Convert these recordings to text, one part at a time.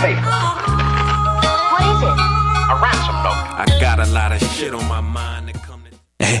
paper. What is it? A ransom note. I got a lot of shit on my mind that come to... Eh?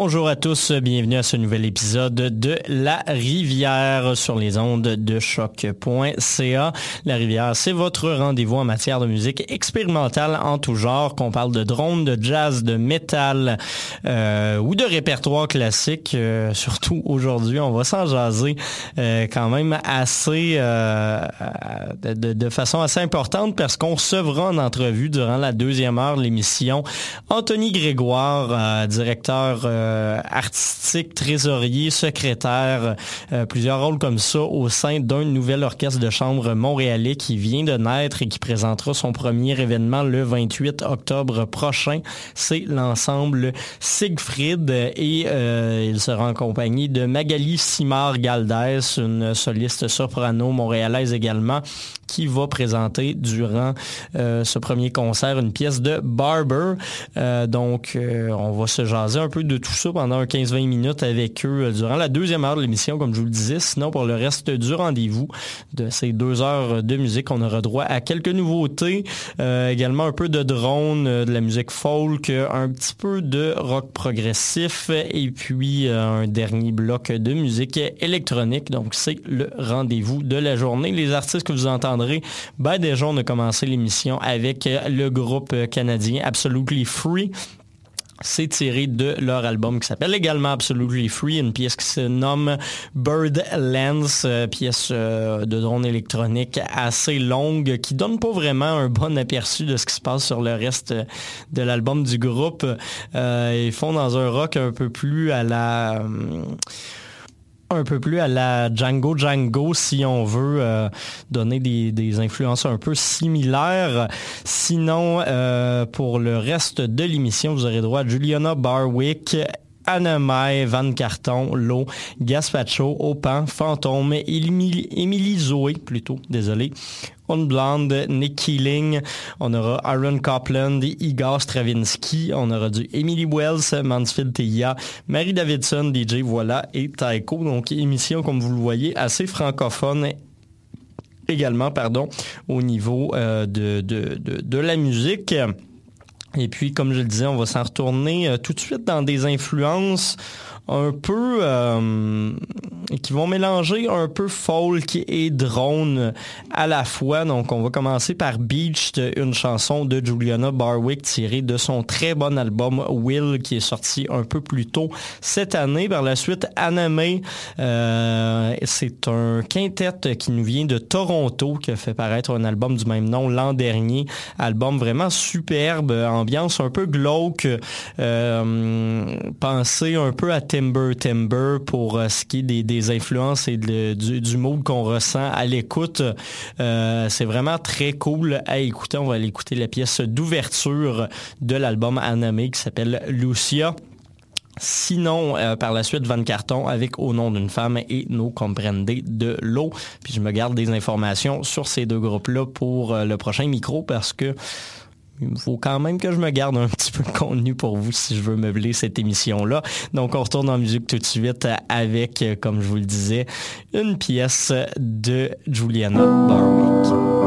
Bonjour à tous, bienvenue à ce nouvel épisode de La Rivière sur les ondes de choc.ca. La Rivière, c'est votre rendez-vous en matière de musique expérimentale en tout genre, qu'on parle de drone, de jazz, de métal euh, ou de répertoire classique. Euh, surtout aujourd'hui, on va s'en jaser euh, quand même assez de, façon assez importante parce qu'on recevra en entrevue durant la deuxième heure de l'émission Anthony Grégoire, directeur artistique, trésorier, secrétaire, euh, plusieurs rôles comme ça au sein d'un nouvel orchestre de chambre montréalais qui vient de naître et qui présentera son premier événement le 28 octobre prochain. C'est l'ensemble Siegfried et euh, il sera en compagnie de Magali Simard-Galdès, une soliste soprano montréalaise également, qui va présenter durant ce premier concert une pièce de Barber. donc, on va se jaser un peu de tout ça pendant 15-20 minutes avec eux euh, durant la deuxième heure de l'émission, comme je vous le disais. Sinon, pour le reste du rendez-vous de ces deux heures de musique, on aura droit à quelques nouveautés, euh, également un peu de drone, euh, de la musique folk, un petit peu de rock progressif et puis un dernier bloc de musique électronique. Donc, c'est le rendez-vous de la journée. Les artistes que vous ben déjà, on a commencé l'émission avec le groupe canadien Absolutely Free c'est tiré de leur album qui s'appelle également Absolutely Free, une pièce qui se nomme Bird Lens, euh, pièce euh, de drone électronique assez longue qui donne pas vraiment un bon aperçu de ce qui se passe sur le reste de l'album du groupe. Euh, ils font dans un rock un peu plus à la un peu plus à la Django Django si on veut euh, donner des, influences un peu similaires. Sinon, euh, pour le reste de l'émission, vous aurez droit à Juliana Barwick, Anna Van Carton, Lo, Gaspacho, Opan, Fantôme, Émilie Zoé, plutôt, désolé, Unblonde, Nick Keeling, on aura Aaron Copland, Igor Stravinsky, on aura du Emily Wells, Mansfield Tia, Mary Davidson, DJ Voilà et Taiko. Donc émission, comme vous le voyez, assez francophone également, pardon, au niveau euh, de la musique. Et puis, comme je le disais, on va s'en retourner euh, tout de suite dans des influences un peu euh, qui vont mélanger un peu folk et drone à la fois. Donc on va commencer par Beach, une chanson de Juliana Barwick tirée de son très bon album Will qui est sorti un peu plus tôt cette année. Par la suite, Anime, euh, c'est un quintet qui nous vient de Toronto qui a fait paraître un album du même nom l'an dernier. Album vraiment superbe, ambiance un peu glauque, euh, pensé un peu à Timber Timber pour euh, ce qui est des, influences et du, du, mood qu'on ressent à l'écoute. Euh, c'est vraiment très cool à écouter. On va aller écouter la pièce d'ouverture de l'album Anime qui s'appelle Lucia. Sinon, euh, par la suite, Van Carton avec Au nom d'une femme et No Comprende de l'eau. Puis je me garde des informations sur ces deux groupes-là pour le prochain micro parce que il faut quand même que je me garde un petit peu de contenu pour vous si je veux meubler cette émission-là. Donc, on retourne en musique tout de suite avec, comme je vous le disais, une pièce de Juliana Barwick.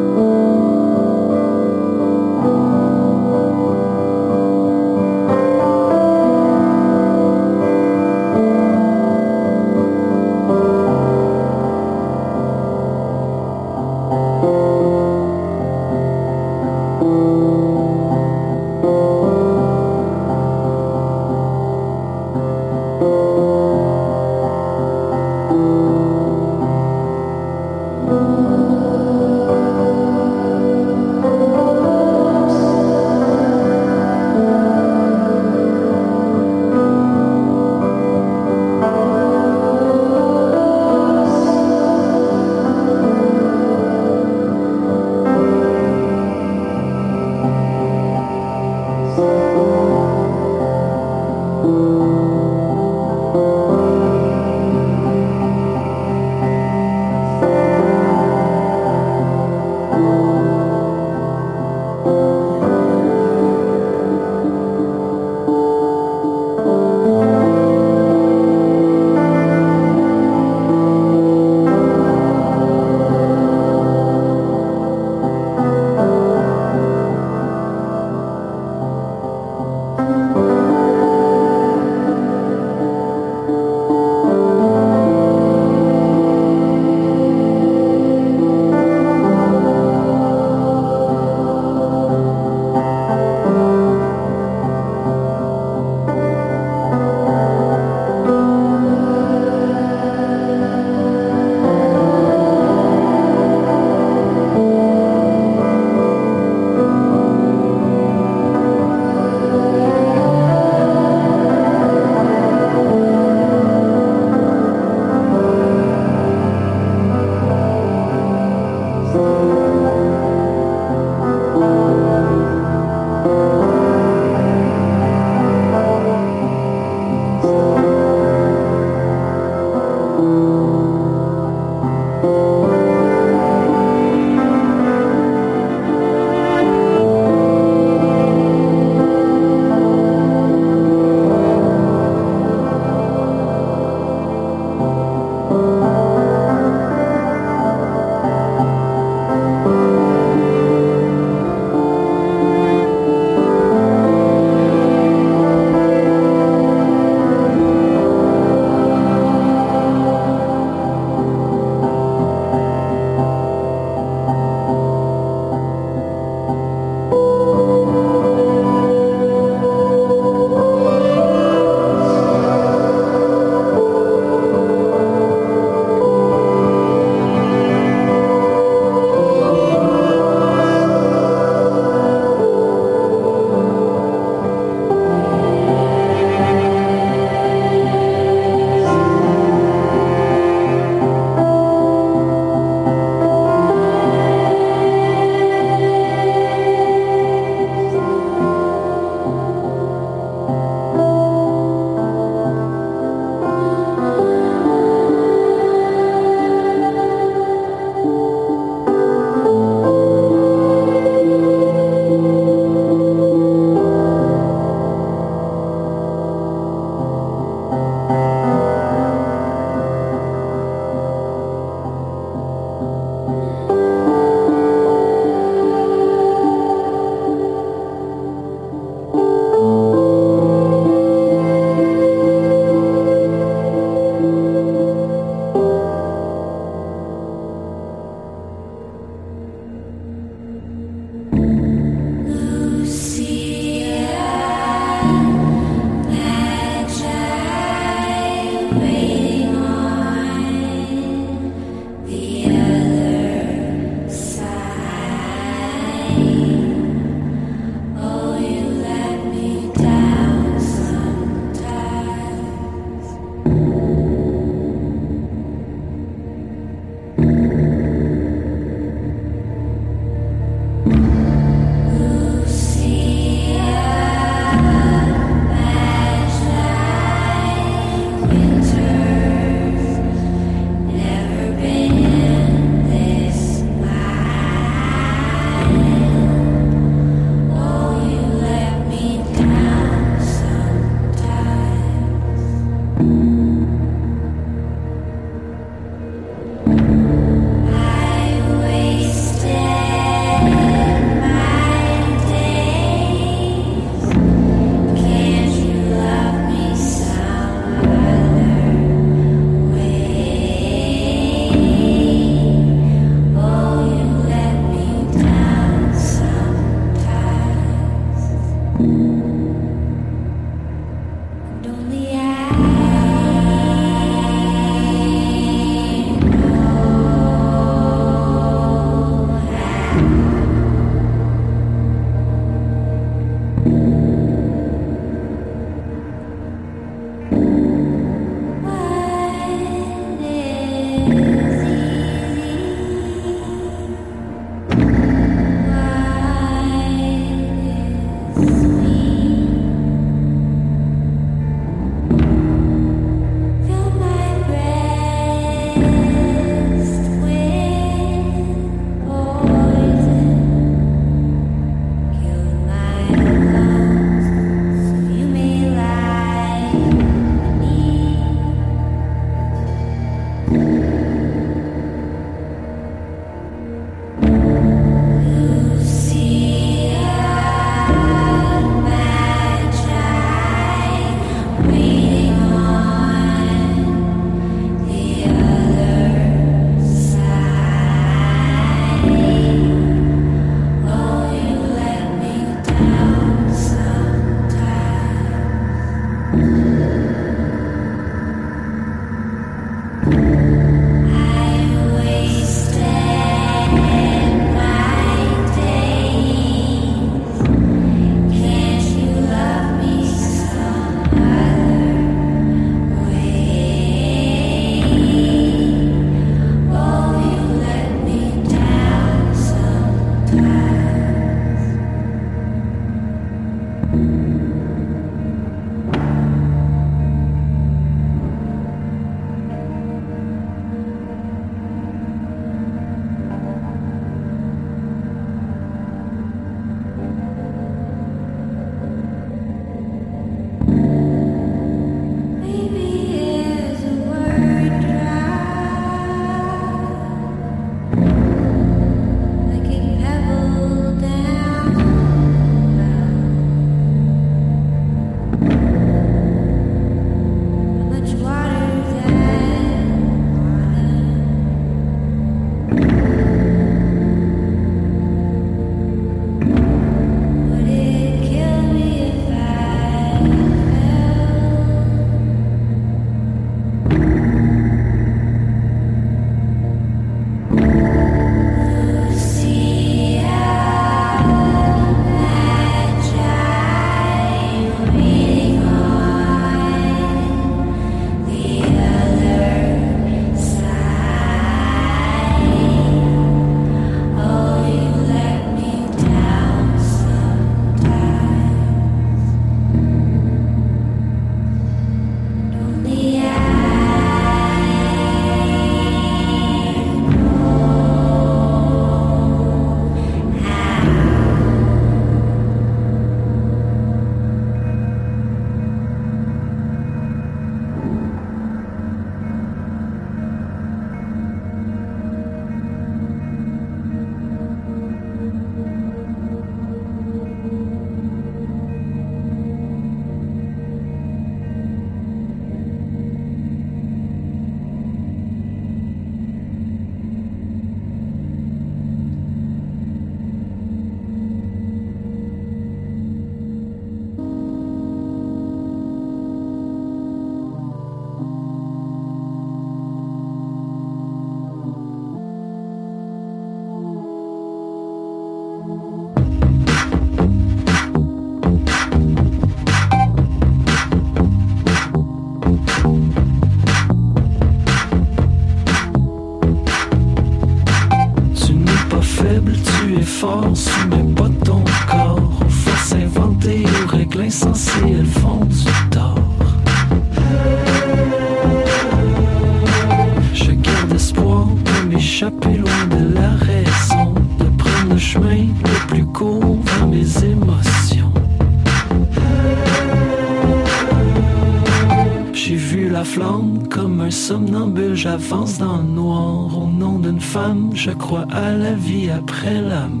j'avance dans le noir. Au nom d'une femme, je crois à la vie après l'âme.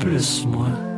Plus moi.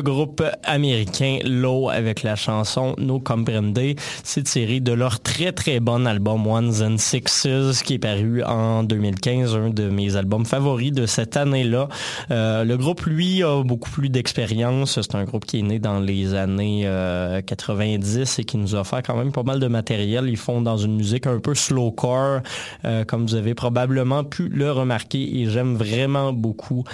Le groupe américain Low avec la chanson No Comprende. C'est tiré de leur très très bon album Ones and Sixes qui est paru en 2015, un de mes albums favoris de cette année-là. Euh, le groupe, lui, a beaucoup plus d'expérience. C'est un groupe qui est né dans les années euh, 90 et qui nous a offert quand même pas mal de matériel. Ils font dans une musique un peu slowcore, euh, comme vous avez probablement pu le remarquer, et j'aime vraiment beaucoup.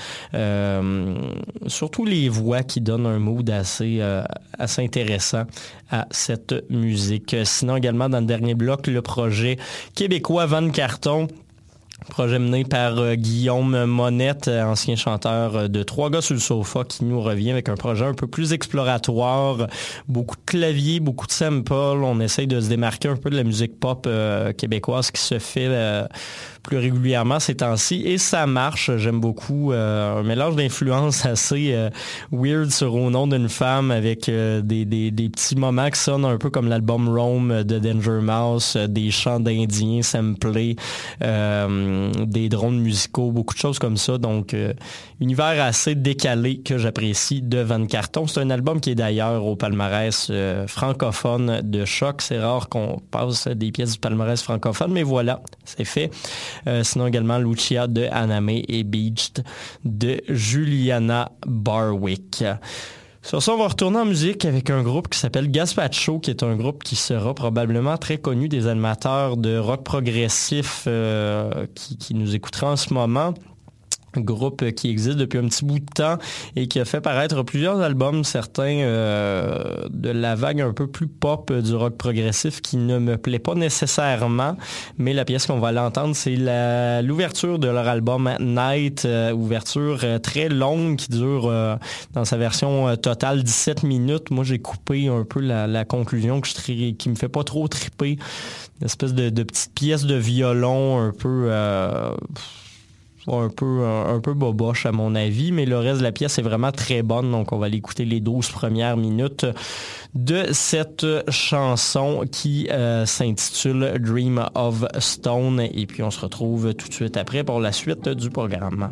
Surtout les voix qui donnent un mood assez, euh, assez intéressant à cette musique. Sinon également dans le dernier bloc, le projet québécois Van Carton. Projet mené par euh, Guillaume Monette, euh, ancien chanteur euh, de Trois gars sur le sofa, qui nous revient avec un projet un peu plus exploratoire, beaucoup de claviers, beaucoup de samples. On essaye de se démarquer un peu de la musique pop québécoise qui se fait plus régulièrement ces temps-ci et ça marche. J'aime beaucoup un mélange d'influences assez weird sur Au nom d'une femme avec des, des- petits moments qui sonnent un peu comme l'album Rome de Danger Mouse, des chants d'indiens samplés, des drones musicaux, beaucoup de choses comme ça. Donc, euh, univers assez décalé que j'apprécie de Van Carton. C'est un album qui est d'ailleurs au palmarès euh, francophone de choc. C'est rare qu'on passe des pièces du palmarès francophone, mais voilà, c'est fait. Euh, sinon également Lucia de Aname et Beached de Juliana Barwick. Sur ça, on va retourner en musique avec un groupe qui s'appelle Gaspacho, qui est un groupe qui sera probablement très connu des animateurs de rock progressif euh, qui, qui nous écoutera en ce moment groupe qui existe depuis un petit bout de temps et qui a fait paraître plusieurs albums, certains euh, de la vague un peu plus pop du rock progressif qui ne me plaît pas nécessairement, mais la pièce qu'on va l'entendre, c'est l'ouverture de leur album Night, euh, ouverture euh, très longue qui dure dans sa version totale 17 minutes. Moi, j'ai coupé un peu la, conclusion que je qui me fait pas trop triper, une espèce de petite pièce de violon un peu... euh, un peu, un, un à mon avis, mais le reste de la pièce est vraiment très bonne, donc on va aller écouter les 12 premières minutes de cette chanson qui euh, s'intitule Dream of Stone, et puis on se retrouve tout de suite après pour la suite du programme.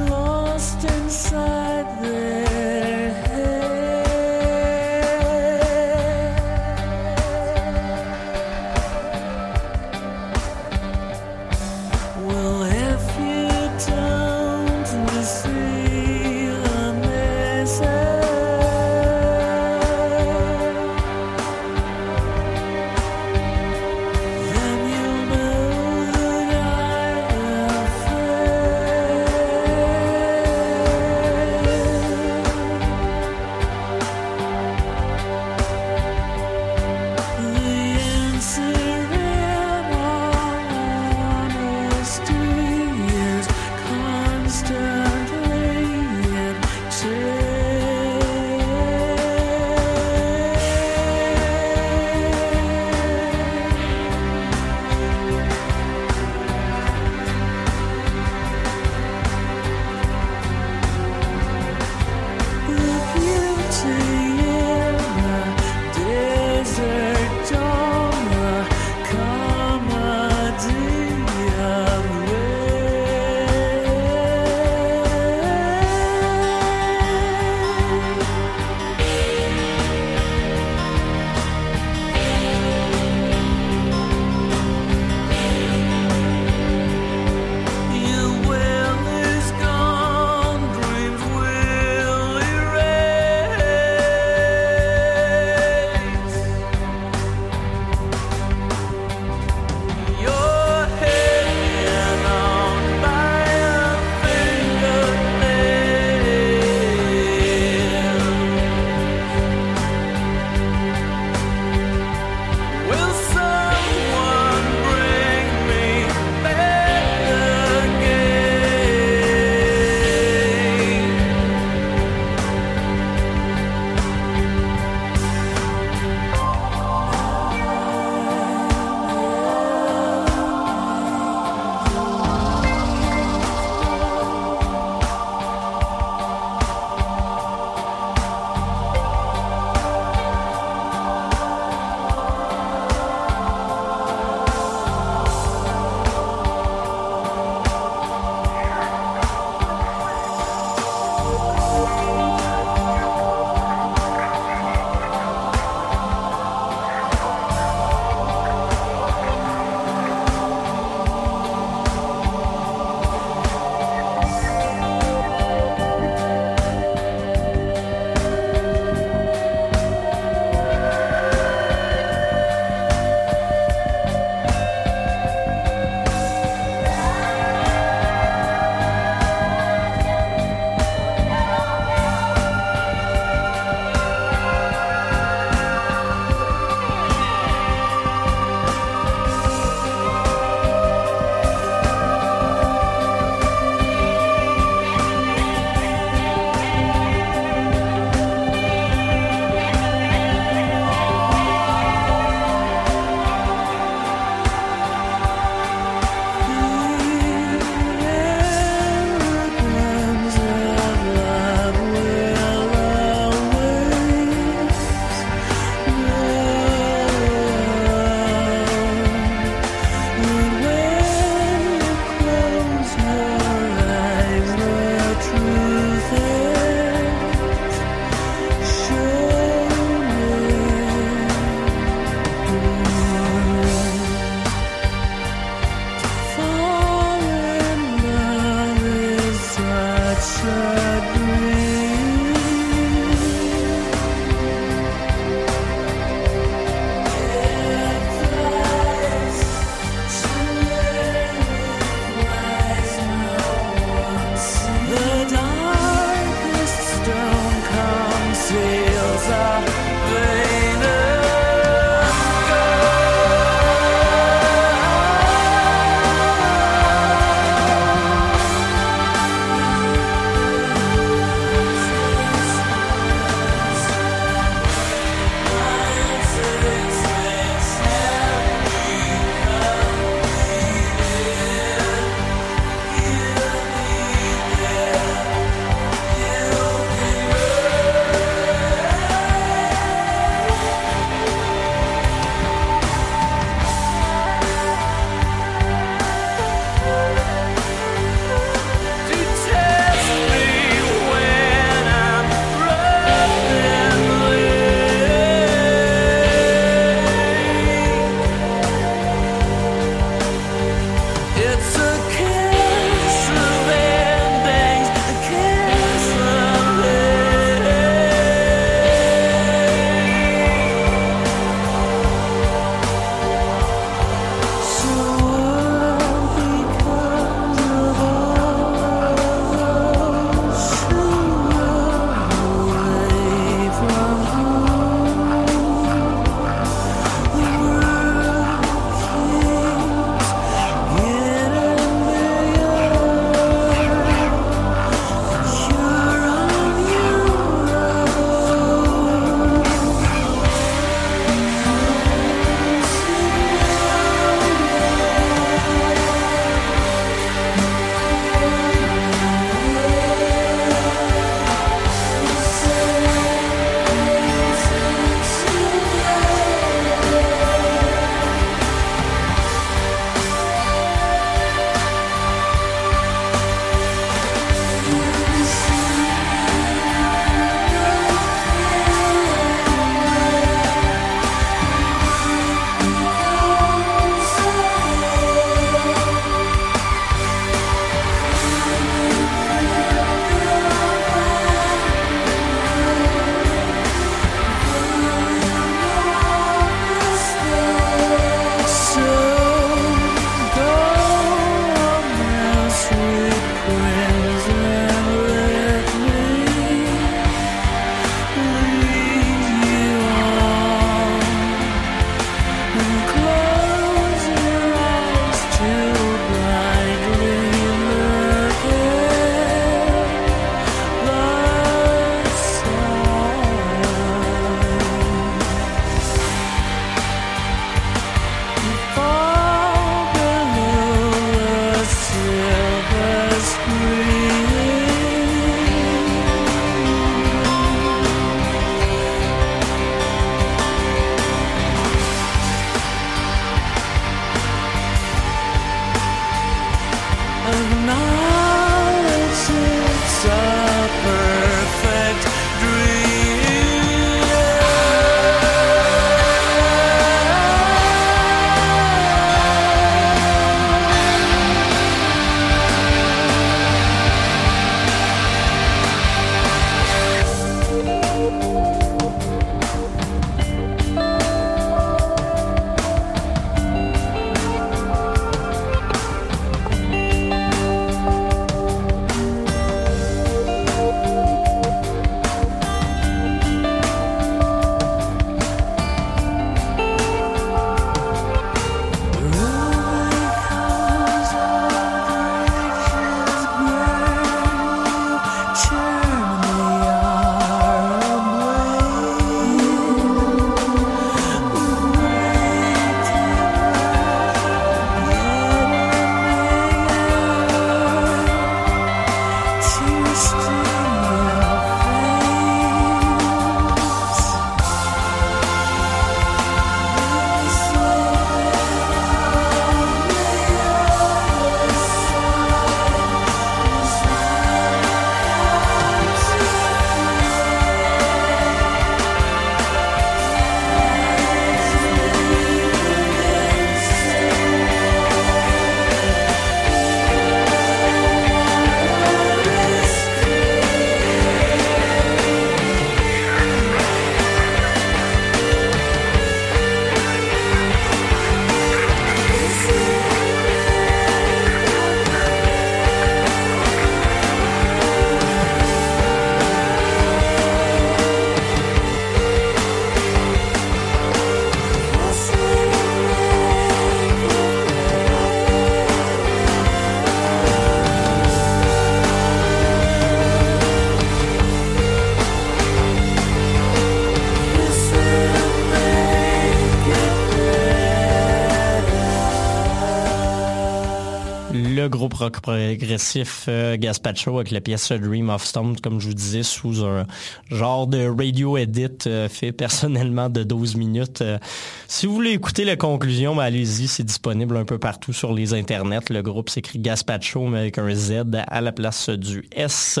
Rock progressif euh, Gaspacho avec la pièce Dream of Stone, comme je vous disais, sous un genre de radio edit euh, fait personnellement de 12 minutes. Euh, si vous voulez écouter la conclusion, ben, allez-y, c'est disponible un peu partout sur les internets. Le groupe s'écrit Gaspacho, mais avec un Z à la place du S.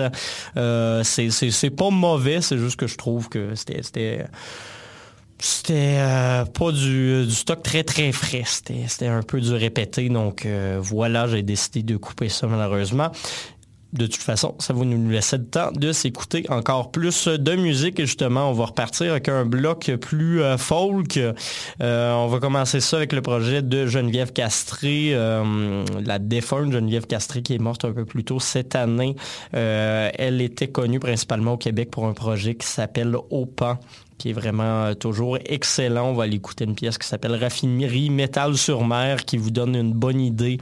C'est pas mauvais, c'est juste que je trouve que c'était... c'était euh, pas du, du stock très très frais. C'était c'était un peu du répété. Donc euh, voilà, j'ai décidé de couper ça malheureusement. De toute façon, ça va nous laisser le temps de s'écouter encore plus de musique. Et justement, on va repartir avec un bloc plus euh, folk. Euh, on va commencer ça avec le projet de Geneviève Castré, euh, la défunte Geneviève Castré qui est morte un peu plus tôt cette année. Elle était connue principalement au Québec pour un projet qui s'appelle Au qui est vraiment toujours excellent. On va aller écouter une pièce qui s'appelle Raffinerie Métal sur mer qui vous donne une bonne idée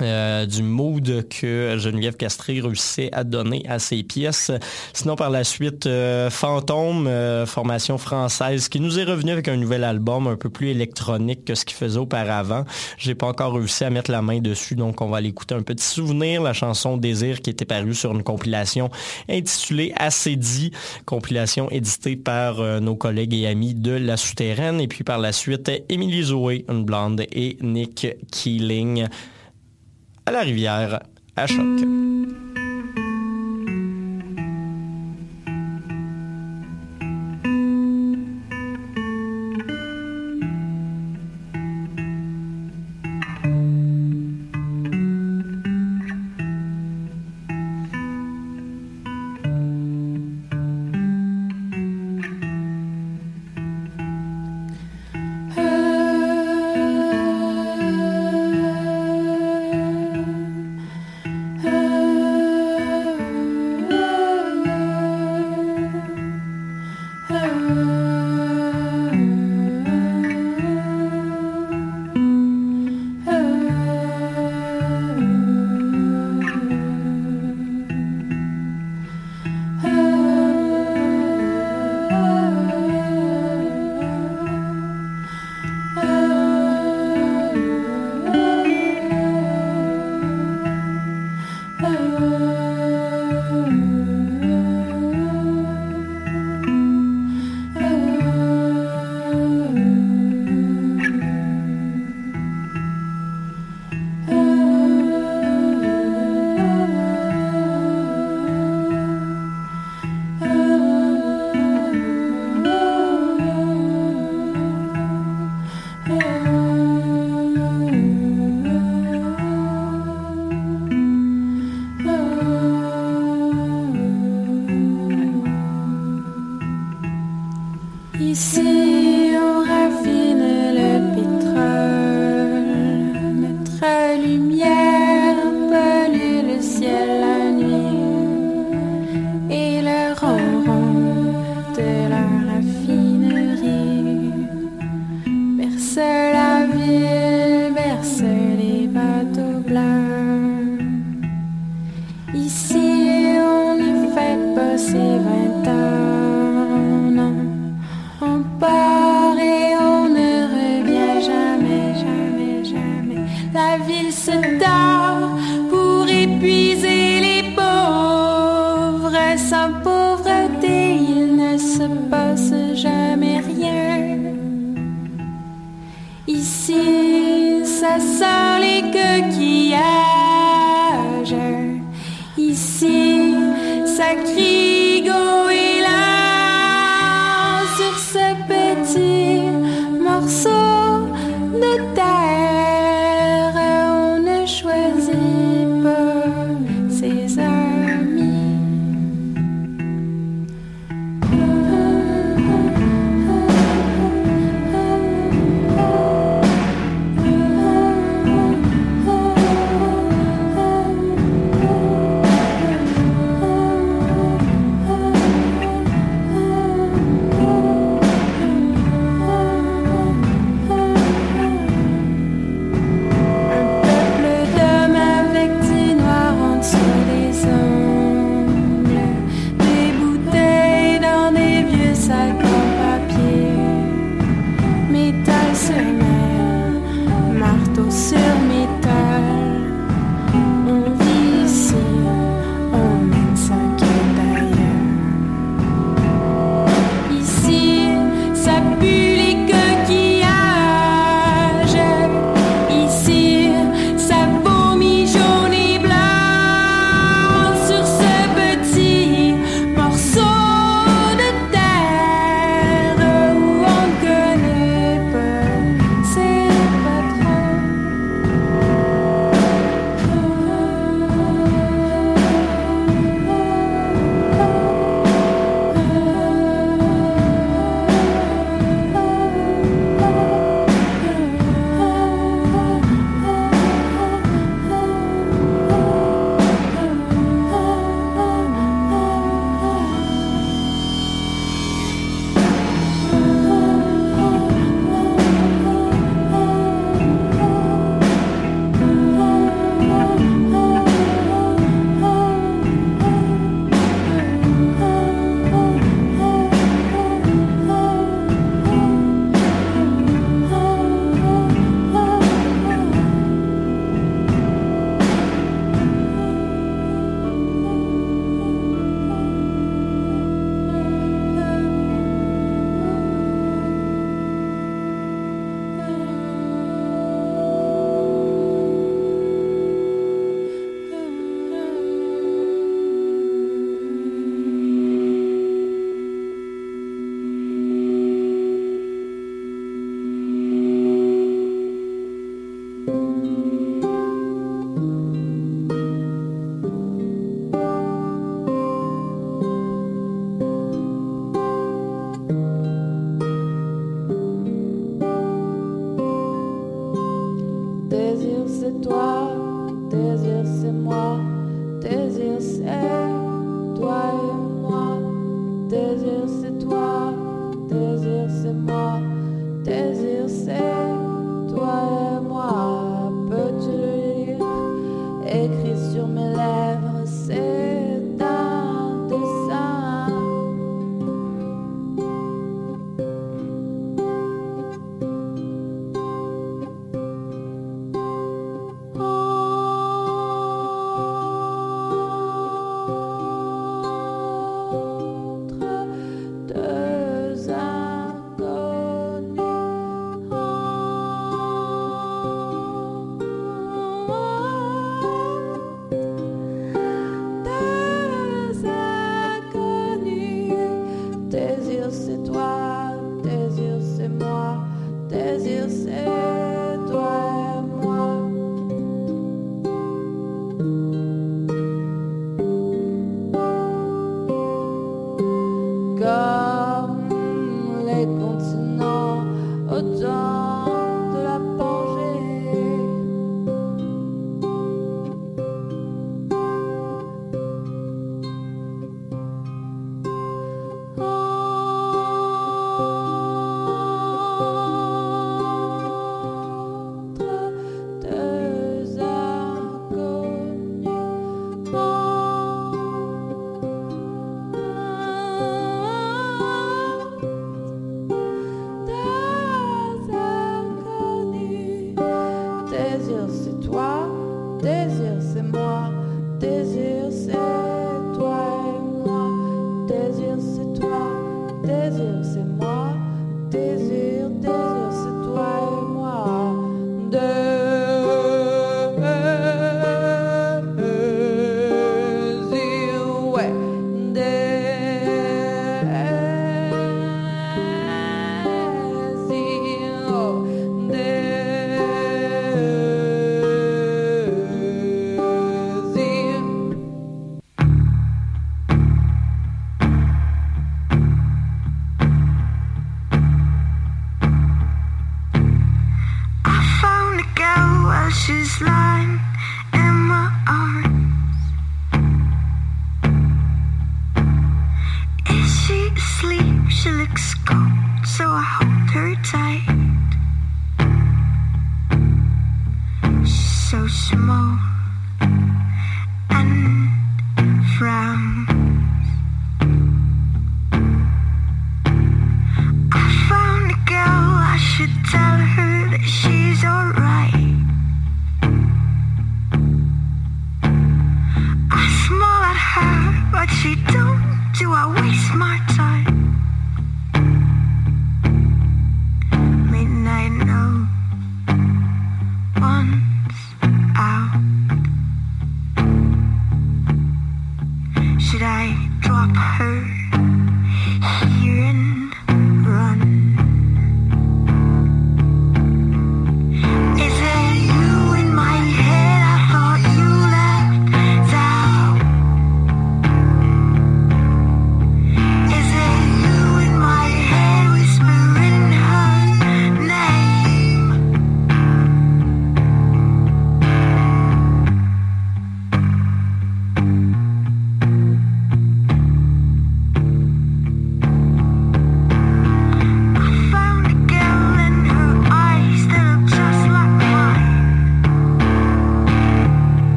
euh, du mood que Geneviève Castré réussissait à donner à ses pièces. Sinon, par la suite, euh, Fantôme, euh, formation française, qui nous est revenu avec un nouvel album un peu plus électronique que ce qu'il faisait auparavant. J'ai pas encore réussi à mettre la main dessus, donc on va aller écouter un petit souvenir, la chanson Désir qui était parue sur une compilation intitulée Assez dit, compilation éditée par nos collègues et amis de La Souterraine. Et puis par la suite, Émilie Zoé, une blonde, et Nick Keeling à la rivière à choc.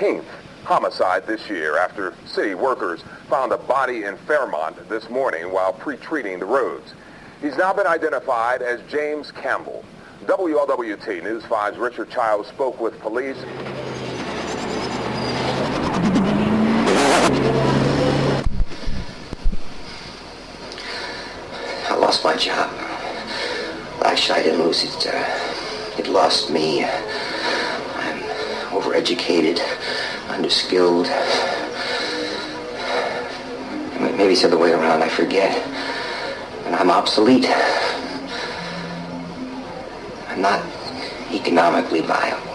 18th homicide this year after city workers found a body in Fairmont this morning while pre-treating the roads. He's now been identified as James Campbell. WLWT News 5's Richard Childs spoke with police. I lost my job. Actually, I didn't lose it. Uh, it lost me. I'm overeducated underskilled. M- Maybe it's the other way around. I forget. And I'm obsolete. I'm not economically viable.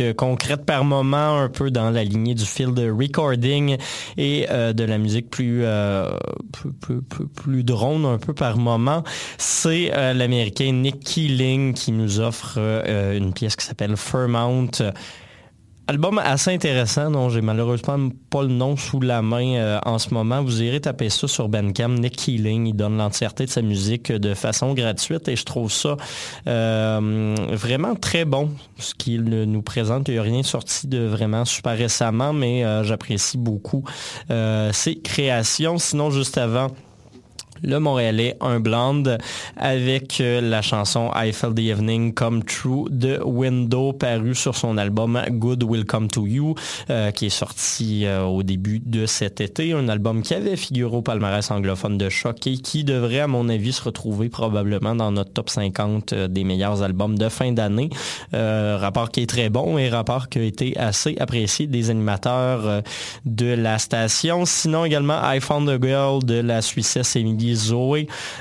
Euh, concrète par moment, un peu dans la lignée du field recording et euh, de la musique plus, euh, plus, drone un peu par moment. C'est euh, l'américain Nick Keeling qui nous offre une pièce qui s'appelle Fairmount. Album assez intéressant dont j'ai malheureusement pas le nom sous la main euh, en ce moment. Vous irez taper ça sur Bandcamp. Nick Keeling, il donne l'entièreté de sa musique de façon gratuite et je trouve ça euh, vraiment très bon ce qu'il nous présente. Il n'y a rien sorti de vraiment super récemment, mais euh, j'apprécie beaucoup euh, ses créations. Sinon, juste avant, le Montréalais, un blonde, avec euh, la chanson I Felt the Evening Come True de Window, paru sur son album Good Will Come to You, euh, qui est sorti euh, au début de cet été. Un album qui avait figuré au palmarès anglophone de Choc et qui devrait, à mon avis, se retrouver probablement dans notre top 50 euh, des meilleurs albums de fin d'année. Rapport qui est très bon et rapport qui a été assez apprécié des animateurs de la station. Sinon, également, I Found a Girl de la Suissesse Emily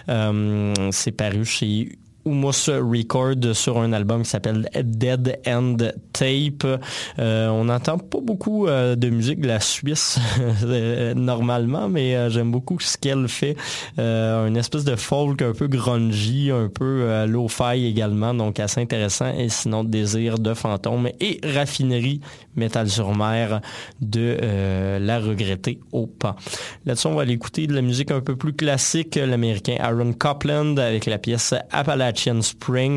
Euh, c'est paru chez Humus Record sur un album qui s'appelle Dead End Tape. Euh, on n'entend pas beaucoup euh, de musique de la Suisse euh, normalement, mais j'aime beaucoup ce qu'elle fait. Une espèce de folk un peu grungy, un peu low-fi également, donc assez intéressant. Et sinon, Désir de fantôme et Raffinerie Métal sur mer de la regrettée au pas. Là-dessus, on va aller écouter de la musique un peu plus classique, l'américain Aaron Copland avec la pièce Appalachian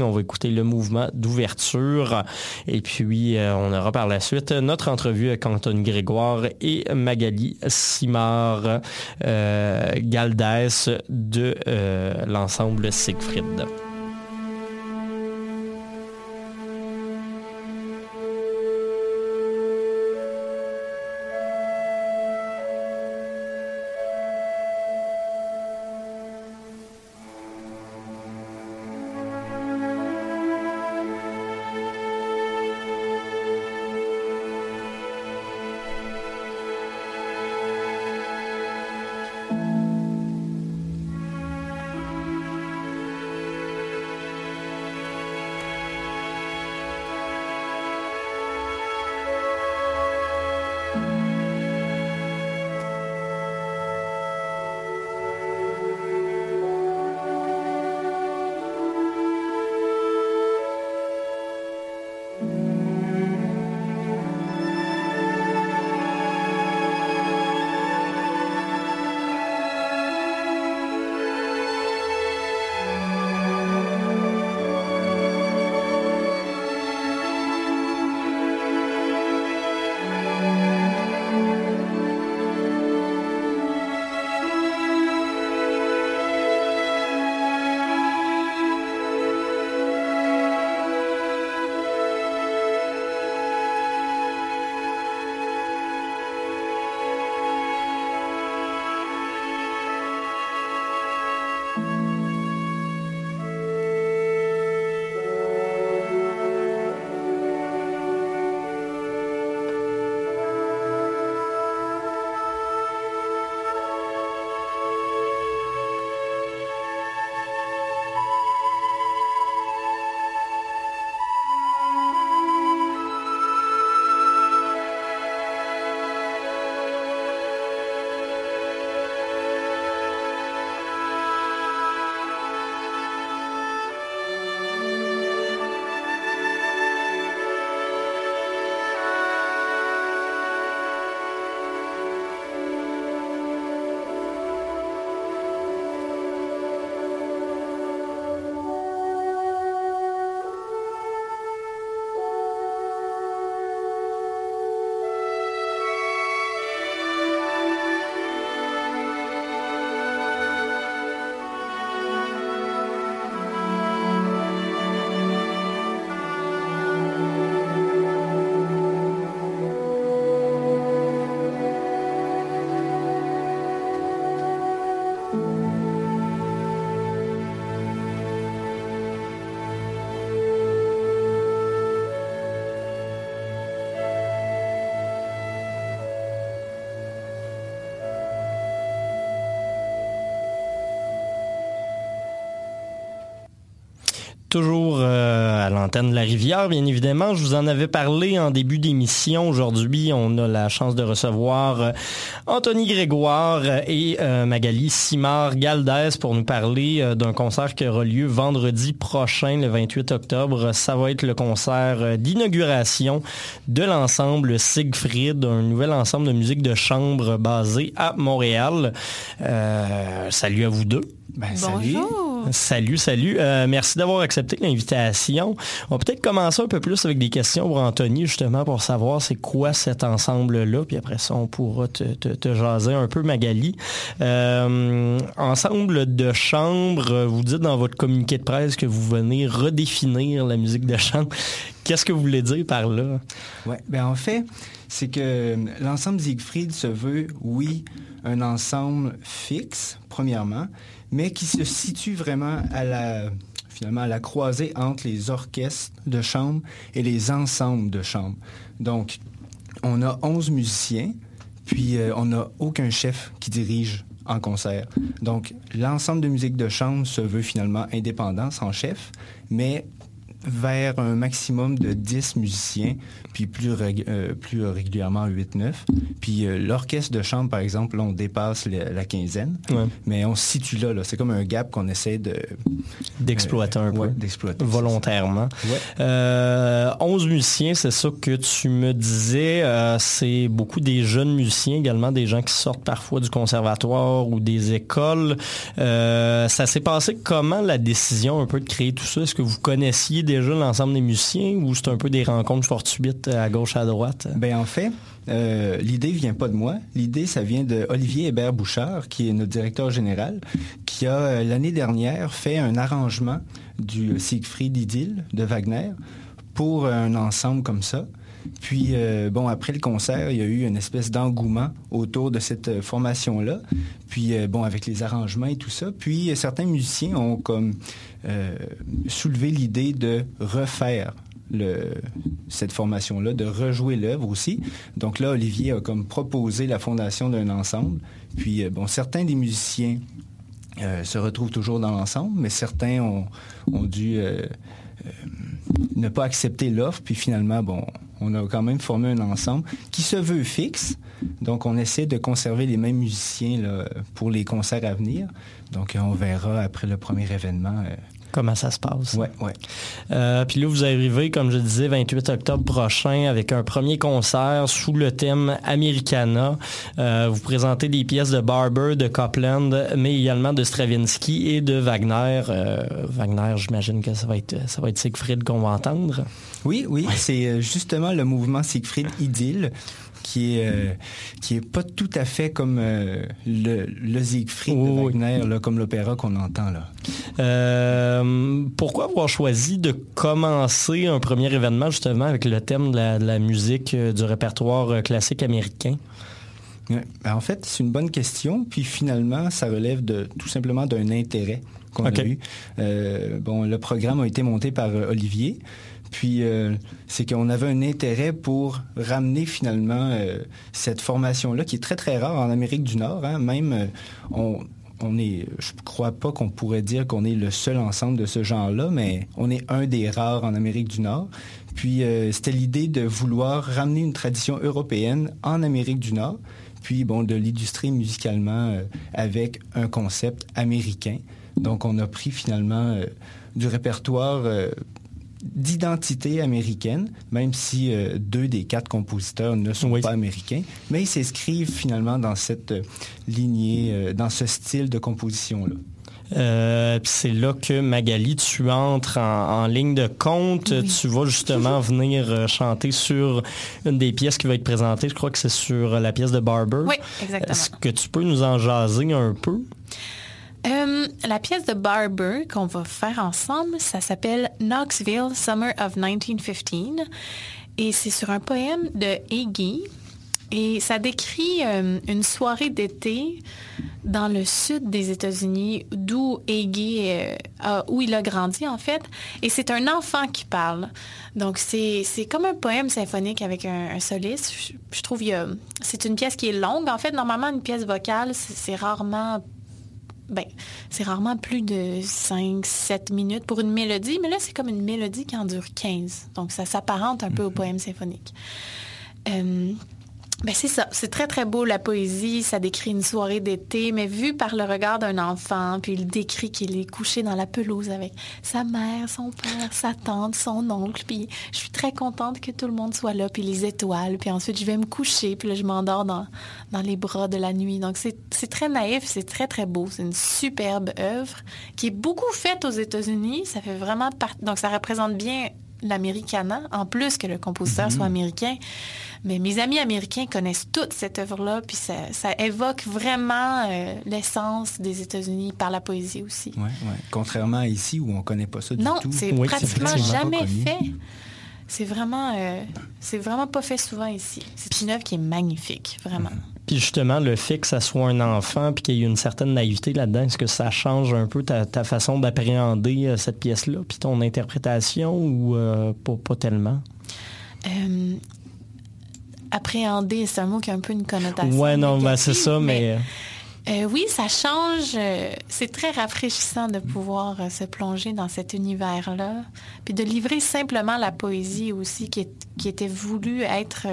On va écouter le mouvement d'ouverture. Et puis, euh, on aura par la suite notre entrevue avec Anton Grégoire et Magali Simard euh, Galdès de euh, l'ensemble Siegfried. Toujours euh, à l'antenne de la rivière, bien évidemment. Je vous en avais parlé en début d'émission. Aujourd'hui, on a la chance de recevoir euh, Anthony Grégoire et euh, Magali Simard Galdès pour nous parler euh, d'un concert qui aura lieu vendredi prochain, le 28 octobre. Ça va être le concert d'inauguration de l'ensemble Siegfried, un nouvel ensemble de musique de chambre basé à Montréal. Euh, salut à vous deux. Ben, salut. Bonjour. Salut, salut. Euh, merci d'avoir accepté l'invitation. On va peut-être commencer un peu plus avec des questions pour Anthony, justement, pour savoir c'est quoi cet ensemble-là. Puis après ça, on pourra te, jaser un peu, Magali. Euh, ensemble de chambre, vous dites dans votre communiqué de presse que vous venez redéfinir la musique de chambre. Qu'est-ce que vous voulez dire par là? Ouais, ben en fait, c'est que l'ensemble Siegfried se veut, oui, un ensemble fixe, premièrement, mais qui se situe vraiment à la finalement à la croisée entre les orchestres de chambre et les ensembles de chambre. Donc, on a 11 musiciens, puis euh, on n'a aucun chef qui dirige en concert. Donc, l'ensemble de musique de chambre se veut finalement indépendant, sans chef, mais vers un maximum de 10 musiciens, puis plus, rég- euh, plus régulièrement 8-9. Puis euh, l'orchestre de chambre, par exemple, là, on dépasse le- la quinzaine, Ouais. mais on se situe là. là. C'est comme un gap qu'on essaie de... D'exploiter un peu. ouais, d'exploiter. volontairement. Ouais. Euh, 11 musiciens, c'est ça que tu me disais. euh, c'est beaucoup des jeunes musiciens, également des gens qui sortent parfois du conservatoire ou des écoles. Euh, ça s'est passé comment la décision un peu de créer tout ça? Est-ce que vous connaissiez l'ensemble des musiciens ou c'est un peu des rencontres fortuites à gauche, à droite? Ben en fait, euh, l'idée vient pas de moi. L'idée, ça vient de Olivier Hébert Bouchard, qui est notre directeur général, qui a euh, l'année dernière fait un arrangement du Siegfried Idylle de Wagner pour un ensemble comme ça. Puis, euh, bon, après le concert, il y a eu une espèce d'engouement autour de cette euh, formation-là. Puis, euh, bon, avec les arrangements et tout ça. Puis, euh, certains musiciens ont comme euh, soulevé l'idée de refaire cette formation-là, de rejouer l'œuvre aussi. Donc là, Olivier a comme proposé la fondation d'un ensemble. Puis, euh, bon, certains des musiciens euh, se retrouvent toujours dans l'ensemble, mais certains ont, dû ne pas accepter l'offre. Puis finalement, bon, on a quand même formé un ensemble qui se veut fixe. Donc, on essaie de conserver les mêmes musiciens pour les concerts à venir. Donc, on verra après le premier événement. Comment ça se passe? ouais, ouais. Euh, puis là, vous arrivez, comme je disais, 28 octobre prochain avec un premier concert sous le thème Americana. Euh, vous présentez des pièces de Barber, de Copland, mais également de Stravinsky et de Wagner. Euh, Wagner, j'imagine que ça va être ça va être Siegfried qu'on va entendre. Oui, oui, c'est justement le mouvement Siegfried Idylle qui est, euh, qui est pas tout à fait comme euh, le, le Siegfried de oui. Wagner, là, comme l'opéra qu'on entend là. Euh, pourquoi avoir choisi de commencer un premier événement justement avec le thème de la, de la musique du répertoire classique américain? Ben, en fait, c'est une bonne question. Puis finalement, ça relève de tout simplement d'un intérêt qu'on a eu. Bon, le programme a été monté par Olivier. Puis euh, c'est qu'on avait un intérêt pour ramener finalement euh, cette formation-là qui est très très rare en Amérique du Nord. hein. Même euh, on, on est, je crois pas qu'on pourrait dire qu'on est le seul ensemble de ce genre-là, mais on est un des rares en Amérique du Nord. Puis c'était l'idée de vouloir ramener une tradition européenne en Amérique du Nord, puis bon de l'illustrer musicalement avec un concept américain. Donc on a pris finalement du répertoire d'identité américaine, même si euh, deux des quatre compositeurs ne sont Oui. pas américains, mais ils s'inscrivent finalement dans cette euh, lignée, euh, dans ce style de composition-là. Euh, puis c'est là que Magali, tu entres en, en ligne de compte. Oui. Tu vas justement venir euh, chanter sur une des pièces qui va être présentée. Je crois que c'est sur la pièce de Barber. Oui, exactement. Est-ce que tu peux nous en jaser un peu? Euh, la pièce de Barber qu'on va faire ensemble, ça s'appelle Knoxville, Summer of 1915. Et c'est sur un poème de Hagee. Et ça décrit euh, une soirée d'été dans le sud des États-Unis, d'où Hagee, euh, où il a grandi en fait. Et c'est un enfant qui parle. Donc c'est comme un poème symphonique avec un, soliste. Je, je trouve a- c'est une pièce qui est longue. En fait, normalement, une pièce vocale, c'est rarement ben, c'est rarement plus de 5, 7 minutes pour une mélodie, mais là, c'est comme une mélodie qui en dure 15. Donc, ça s'apparente un peu au poème symphonique. Euh, ben c'est ça, c'est très très beau la poésie, ça décrit une soirée d'été, mais vu par le regard d'un enfant, puis il décrit qu'il est couché dans la pelouse avec sa mère, son père, sa tante, son oncle, puis je suis très contente que tout le monde soit là, puis les étoiles, puis ensuite je vais me coucher, puis là je m'endors dans, dans les bras de la nuit. Donc c'est très naïf, c'est très très beau, c'est une superbe œuvre qui est beaucoup faite aux États-Unis, ça fait vraiment part... donc ça représente bien l'Americana, en plus que le compositeur soit américain. Mais mes amis américains connaissent toute cette œuvre-là, puis ça, ça évoque vraiment euh, l'essence des États-Unis par la poésie aussi. Ouais, ouais. Contrairement à ici où on connaît pas ça du Non, tout. c'est Oui, c'est pratiquement jamais fait. C'est vraiment, euh, c'est vraiment pas fait souvent ici. C'est une œuvre qui est magnifique, vraiment. Puis justement, le fait que ça soit un enfant puis qu'il y ait une certaine naïveté là-dedans, est-ce que ça change un peu ta, ta façon d'appréhender euh, cette pièce-là, puis ton interprétation ou euh, pas, pas tellement? Euh, appréhender, c'est un mot qui a un peu une connotation. Ouais, non, ben, c'est ça, mais... Euh, oui, ça change. c'est très rafraîchissant de pouvoir se plonger dans cet univers-là. Puis de livrer simplement la poésie aussi, qui, est- qui était voulu être...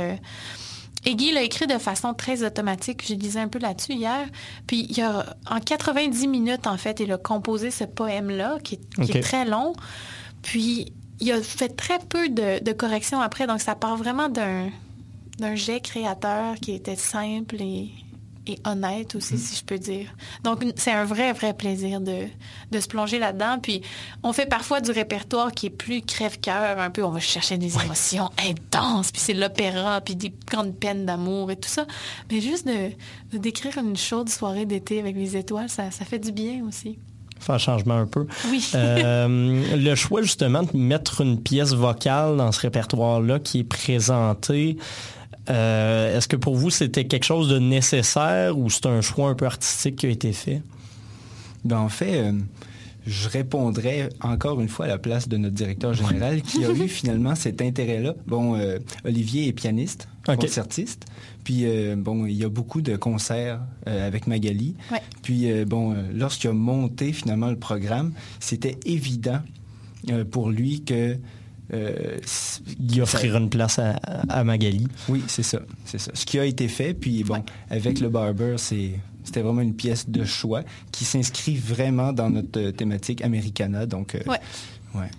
et Guy l'a écrit de façon très automatique. Je disais un peu là-dessus hier. Puis il a, en 90 minutes, en fait, il a composé ce poème-là, qui, est- qui Ok. est très long. Puis il a fait très peu de, de corrections après. Donc ça part vraiment d'un d'un jet créateur qui était simple et, et honnête aussi, si je peux dire. Donc, c'est un vrai, vrai plaisir de, de se plonger là-dedans. Puis, on fait parfois du répertoire qui est plus crève-cœur, un peu. On va chercher des émotions intenses, puis c'est l'opéra, puis des grandes peines d'amour et tout ça. Mais juste de, de décrire une chaude soirée d'été avec les étoiles, ça, ça fait du bien aussi. faire un changement un peu. Oui. Euh, le choix justement de mettre une pièce vocale dans ce répertoire-là qui est présenté, euh, est-ce que pour vous c'était quelque chose de nécessaire ou c'est un choix un peu artistique qui a été fait? Ben, en fait, euh, je répondrais encore une fois à la place de notre directeur général qui a eu finalement cet intérêt-là. Bon, euh, Olivier est pianiste, concertiste. Puis, euh, bon, il y a beaucoup de concerts euh, avec Magali. Ouais. Puis, euh, bon, euh, lorsqu'il a monté finalement le programme, c'était évident euh, pour lui que... euh, Y offrir une place à, à Magali. oui, c'est ça, c'est ça. Ce qui a été fait, puis bon, avec le Barber, c'est c'était vraiment une pièce de choix qui s'inscrit vraiment dans notre euh, thématique Americana. Donc, euh, Ouais. ouais.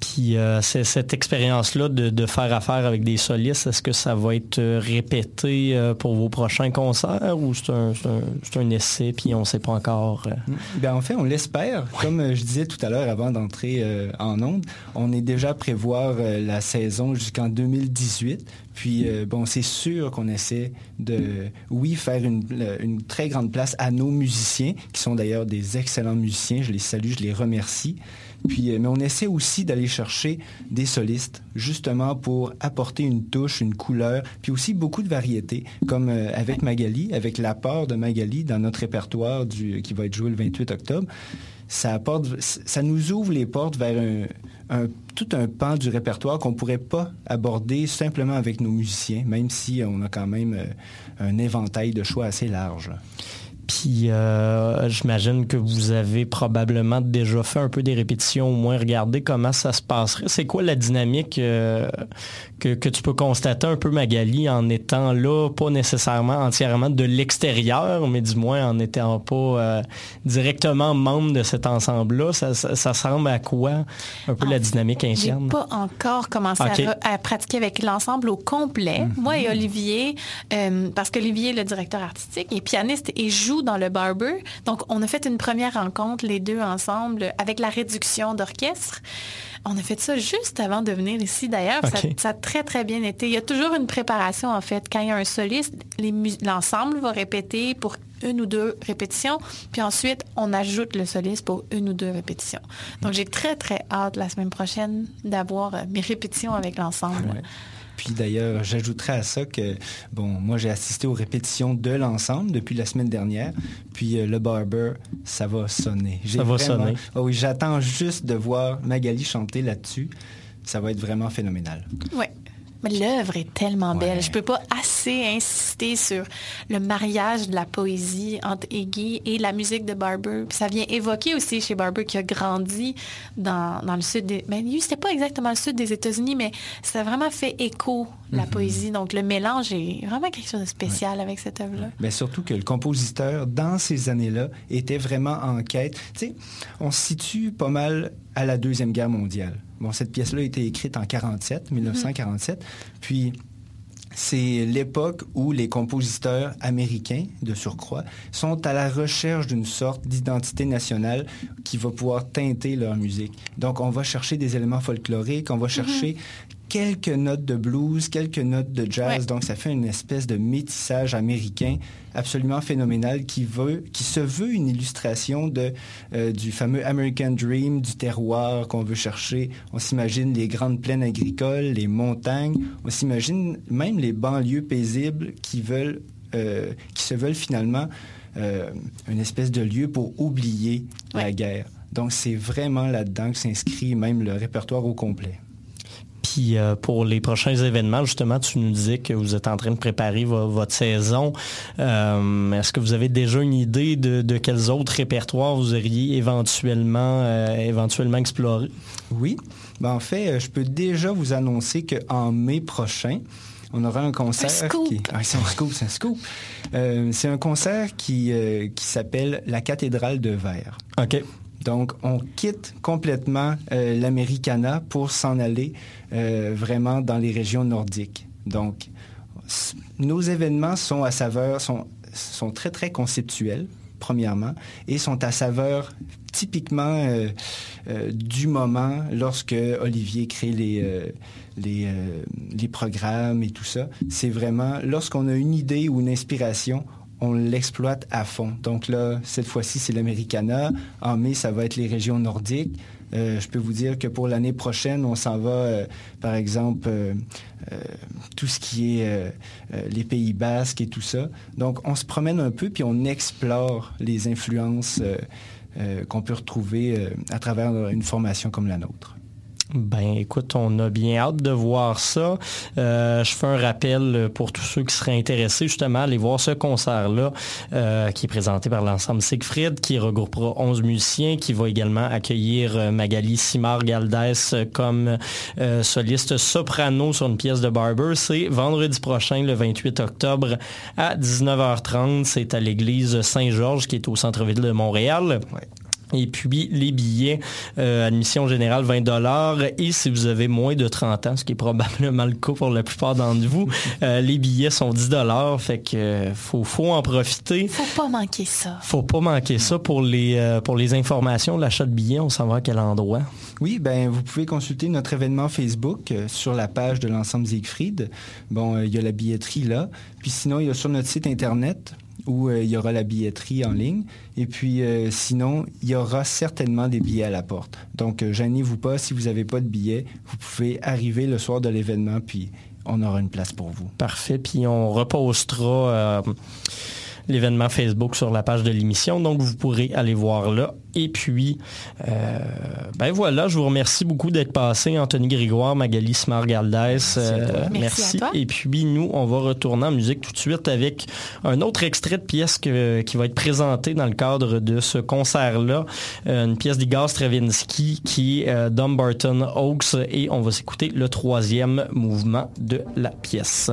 Puis euh, c'est cette expérience-là de, de faire affaire avec des solistes, est-ce que ça va être euh, répété euh, pour vos prochains concerts ou c'est un, essai puis on ne sait pas encore? euh? Ben, en fait, on l'espère. Comme je disais tout à l'heure avant d'entrer euh, en onde, on est déjà à prévoir euh, la saison jusqu'en 2018. Puis, euh, bon, c'est sûr qu'on essaie de, oui, faire une, très grande place à nos musiciens, qui sont d'ailleurs des excellents musiciens. Je les salue, je les remercie. Puis, euh, mais on essaie aussi d'aller chercher des solistes, justement pour apporter une touche, une couleur, puis aussi beaucoup de variété, comme euh, avec Magali, avec l'apport de Magali dans notre répertoire qui va être joué le 28 octobre. Ça nous ouvre les portes vers un, tout un pan du répertoire qu'on ne pourrait pas aborder simplement avec nos musiciens, même si on a quand même euh, un éventail de choix assez large. Puis euh, j'imagine que vous avez probablement déjà fait un peu des répétitions, au moins regarder comment ça se passerait. C'est quoi la dynamique euh, que, que tu peux constater un peu, Magali, en étant là, pas nécessairement entièrement de l'extérieur, mais du moins en n'étant pas euh, directement membre de cet ensemble-là? Ça, ça, ça ressemble à quoi un peu la dynamique J'ai interne? pas encore commencé à pratiquer avec l'ensemble au complet. Moi et Olivier, euh, parce qu'Olivier est le directeur artistique, est pianiste et joue dans le Barber. Donc, on a fait une première rencontre, les deux ensemble, avec la réduction d'orchestre. On a fait ça juste avant de venir ici, d'ailleurs. Ça, a très, très bien été. Il y a toujours une préparation, en fait. Quand il y a un soliste, l'ensemble va répéter pour une ou deux répétitions, puis ensuite, on ajoute le soliste pour une ou deux répétitions. Donc, j'ai très, très hâte la semaine prochaine d'avoir euh, mes répétitions avec l'ensemble. Ouais. Puis d'ailleurs, j'ajouterais à ça que, bon, moi j'ai assisté aux répétitions de l'ensemble depuis la semaine dernière. Puis euh, le Barber, ça va sonner. J'ai Ça va vraiment- sonner. Ah oui, j'attends juste de voir Magali chanter là-dessus. Ça va être vraiment phénoménal. Ouais. L'œuvre est tellement belle. Je peux pas assez insister sur le mariage de la poésie entre Iggy et la musique de Barber. Puis ça vient évoquer aussi chez Barber qui a grandi dans, dans le sud des... Mais lui, c'était pas exactement le sud des États-Unis, mais ça a vraiment fait écho, la Mhm. poésie. Donc le mélange est vraiment quelque chose de spécial avec cette œuvre-là. Mais surtout que le compositeur, dans ces années-là, était vraiment en quête. Tu sais, on se situe pas mal à la Deuxième Guerre mondiale. Bon, cette pièce-là a été écrite en 47, 1947. Puis, c'est l'époque où les compositeurs américains, de surcroît, sont à la recherche d'une sorte d'identité nationale qui va pouvoir teinter leur musique. Donc, on va chercher des éléments folkloriques, on va chercher quelques notes de blues, quelques notes de jazz. Ouais. Donc, ça fait une espèce de métissage américain absolument phénoménal qui, veut, qui se veut une illustration de, euh, du fameux American Dream, du terroir qu'on veut chercher. On s'imagine les grandes plaines agricoles, les montagnes. On s'imagine même les banlieues paisibles qui veulent, euh, qui se veulent finalement euh, une espèce de lieu pour oublier la guerre. Donc, c'est vraiment là-dedans que s'inscrit même le répertoire au complet. Puis euh, pour les prochains événements, justement, tu nous disais que vous êtes en train de préparer vo- votre saison. Euh, Est-ce que vous avez déjà une idée de, de quels autres répertoires vous auriez éventuellement, euh, éventuellement exploré? Oui. Ben, en fait, je peux déjà vous annoncer qu'en mai prochain, on aura un concert. Un scoop. Qui... Ah, c'est un scoop, c'est un scoop. Euh, c'est un concert qui, euh, qui s'appelle La cathédrale de verre. OK. Donc, on quitte complètement euh, l'Americana pour s'en aller euh, vraiment dans les régions nordiques. Donc, nos événements sont à saveur, sont, très, très conceptuels, premièrement, et sont à saveur typiquement euh, euh, du moment lorsque Olivier crée les programmes et tout ça. C'est vraiment lorsqu'on a une idée ou une inspiration, on l'exploite à fond. Donc là, cette fois-ci, c'est l'Americana. En mai, ça va être les régions nordiques. Euh, je peux vous dire que pour l'année prochaine, on s'en va, euh, par exemple, euh, tout ce qui est les Pays basques et tout ça. Donc, on se promène un peu, puis on explore les influences qu'on peut retrouver à travers une formation comme la nôtre. Ben écoute, on a bien hâte de voir ça. Euh, je fais un rappel pour tous ceux qui seraient intéressés justement à aller voir ce concert-là euh, qui est présenté par l'ensemble Siegfried, qui regroupera 11 musiciens, qui va également accueillir euh, Magali Simard-Galdès comme euh, soliste soprano sur une pièce de Barber. C'est vendredi prochain, le 28 octobre à 19h30. C'est à l'église Saint-Georges qui est au centre-ville de Montréal. Et puis les billets, euh, admission générale 20 dollars. Et si vous avez moins de 30 ans, ce qui est probablement le cas pour la plupart d'entre vous, euh, les billets sont 10 dollars. Fait que euh, faut, faut en profiter. Faut pas manquer ça. Faut pas manquer ça pour les, euh, pour les informations. L'achat de billets, on s'en va à quel endroit? Oui, ben vous pouvez consulter notre événement Facebook euh, sur la page de l'ensemble Siegfried. Bon, euh, il y a la billetterie là. Puis sinon, il y a sur notre site internet où euh, il y aura la billetterie en ligne. Et puis euh, sinon, il y aura certainement des billets à la porte. Donc, euh, gênez-vous pas, si vous n'avez pas de billets, vous pouvez arriver le soir de l'événement, puis on aura une place pour vous. Parfait. Puis on repostera l'événement Facebook sur la page de l'émission. Donc vous pourrez aller voir là. Et puis, euh, ben voilà, je vous remercie beaucoup d'être passé, Anthony Grégoire, Magali Smart-Galdès. Euh, Merci toi. Et puis nous, on va retourner en musique tout de suite avec un autre extrait de pièce que- qui va être présenté dans le cadre de ce concert-là. Euh, une pièce d'Igor Stravinsky qui est euh, Dumbarton Oaks. Et on va s'écouter le troisième mouvement de la pièce.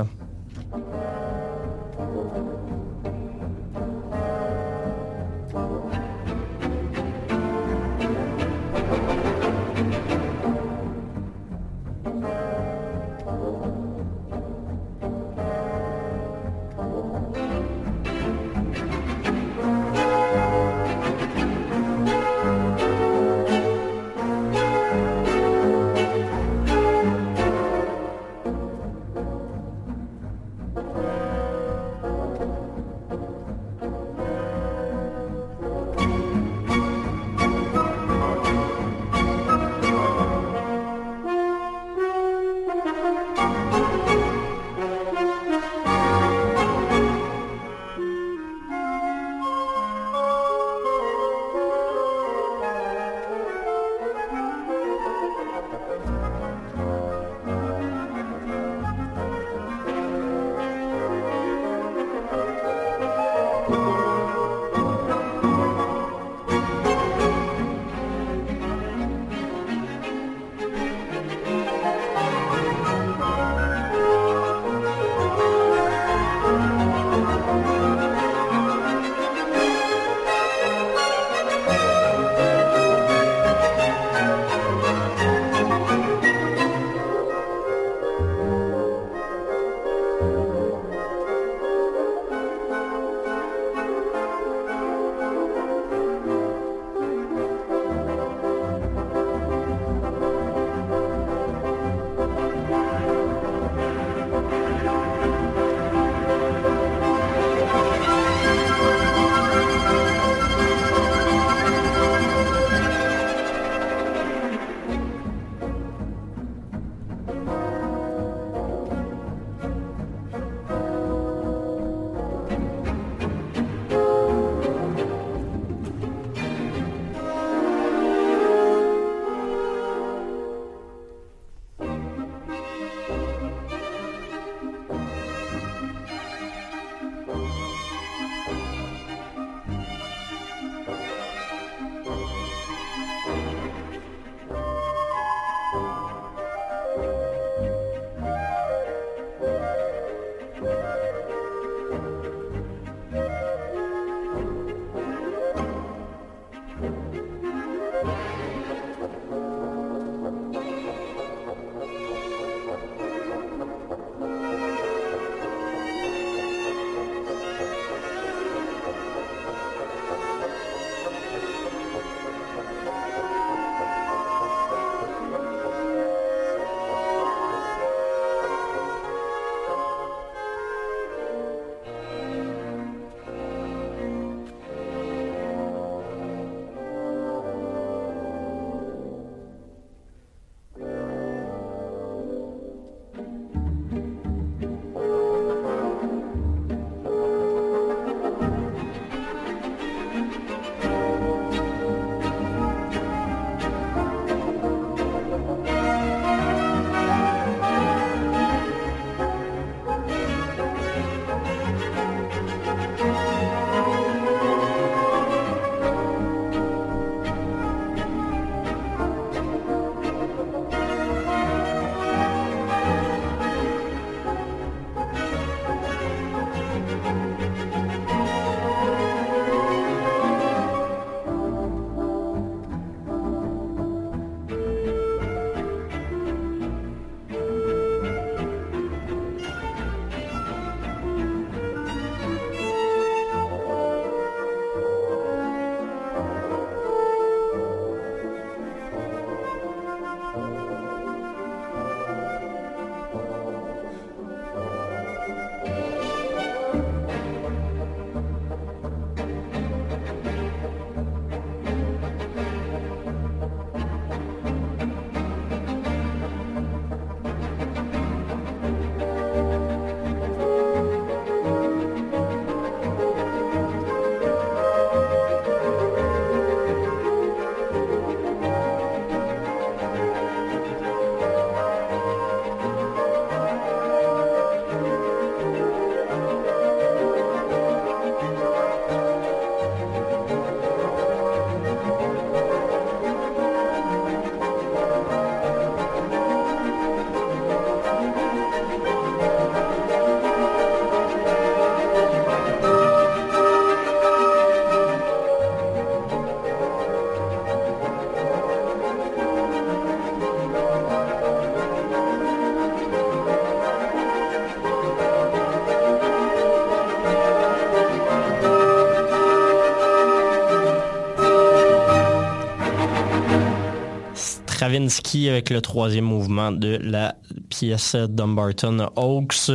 Stravinsky avec le troisième mouvement de la pièce Dumbarton Oaks,